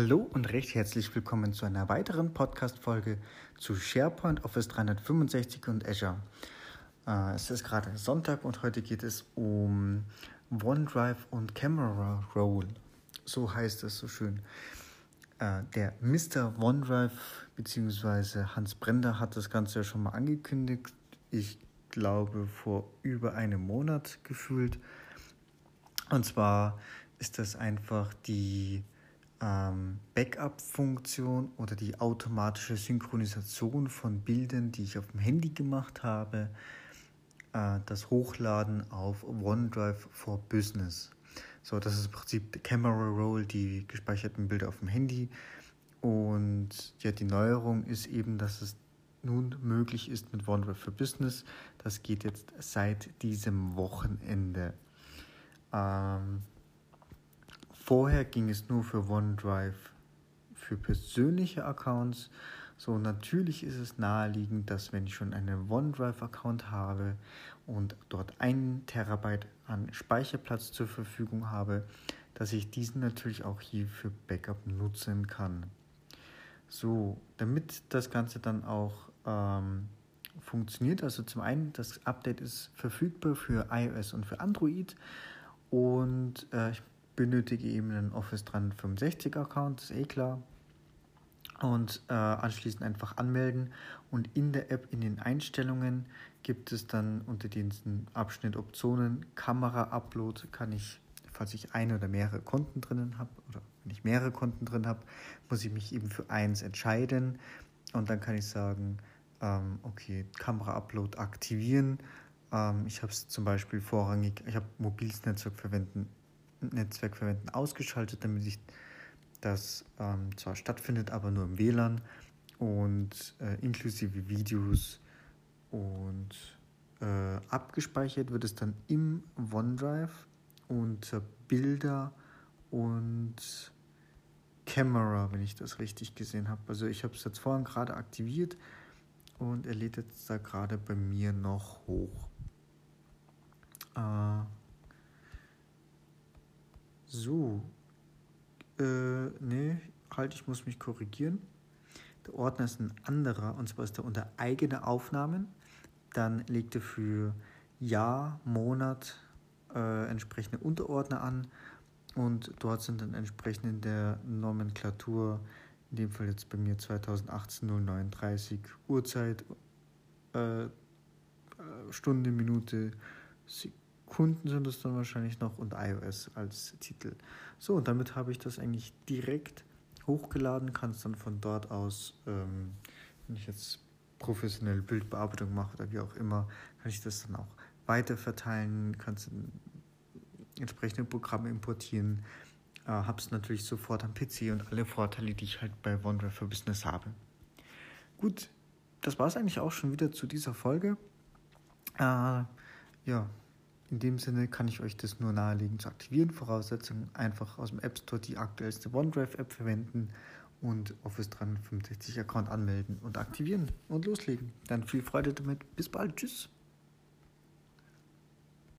Hallo und recht herzlich willkommen zu einer weiteren Podcast-Folge zu SharePoint, Office 365 und Azure. Äh, es ist gerade Sonntag und heute geht es um OneDrive und Camera Roll. So heißt es so schön. Äh, der Mr. OneDrive bzw. Hans Brender hat das Ganze ja schon mal angekündigt. Ich glaube vor über einem Monat gefühlt. Und zwar ist das einfach die ähm, Backup-Funktion oder die automatische Synchronisation von Bildern, die ich auf dem Handy gemacht habe, äh, das Hochladen auf OneDrive for Business. So, das ist im Prinzip die Camera Roll, die gespeicherten Bilder auf dem Handy. Und ja, die Neuerung ist eben, dass es nun möglich ist mit OneDrive for Business. Das geht jetzt seit diesem Wochenende. Ähm, Vorher ging es nur für OneDrive für persönliche Accounts. So, natürlich ist es naheliegend, dass wenn ich schon einen OneDrive-Account habe und dort ein Terabyte an Speicherplatz zur Verfügung habe, dass ich diesen natürlich auch hier für Backup nutzen kann. So, damit das Ganze dann auch ähm, funktioniert, also zum einen, das Update ist verfügbar für iOS und für Android und äh, ich benötige eben einen Office 365 Account, ist eh klar. Und äh, anschließend einfach anmelden. Und in der App, in den Einstellungen, gibt es dann unter diesen Abschnitt Optionen Kamera-Upload. Kann ich, falls ich ein oder mehrere Konten drinnen habe, oder wenn ich mehrere Konten drin habe, muss ich mich eben für eins entscheiden. Und dann kann ich sagen, ähm, okay, Kamera-Upload aktivieren. Ähm, ich habe es zum Beispiel vorrangig, ich habe mobiles Netzwerk verwenden Netzwerk verwenden ausgeschaltet, damit ich das ähm, zwar stattfindet, aber nur im WLAN und äh, inklusive Videos und äh, abgespeichert wird es dann im OneDrive unter Bilder und Camera, wenn ich das richtig gesehen habe. Also ich habe es jetzt vorhin gerade aktiviert und er lädt jetzt da gerade bei mir noch hoch. Äh, so. Äh, nee, halt, ich muss mich korrigieren. Der Ordner ist ein anderer, und zwar ist er unter eigene Aufnahmen. Dann legt er für Jahr, Monat äh, entsprechende Unterordner an und dort sind dann entsprechend in der Nomenklatur, in dem Fall jetzt bei mir 2018 039 Uhrzeit, äh, äh, Stunde, Minute, Sekunde. Kunden sind es dann wahrscheinlich noch und iOS als Titel. So, und damit habe ich das eigentlich direkt hochgeladen, kann es dann von dort aus, ähm, wenn ich jetzt professionelle Bildbearbeitung mache oder wie auch immer, kann ich das dann auch weiter verteilen, kann es entsprechende Programme importieren, äh, habe es natürlich sofort am PC und alle Vorteile, die ich halt bei OneDrive for Business habe. Gut, das war es eigentlich auch schon wieder zu dieser Folge. Äh, ja, in dem Sinne kann ich euch das nur nahelegen zu aktivieren. Voraussetzung einfach aus dem App Store die aktuellste OneDrive-App verwenden und Office 365 Account anmelden und aktivieren und loslegen. Dann viel Freude damit. Bis bald. Tschüss.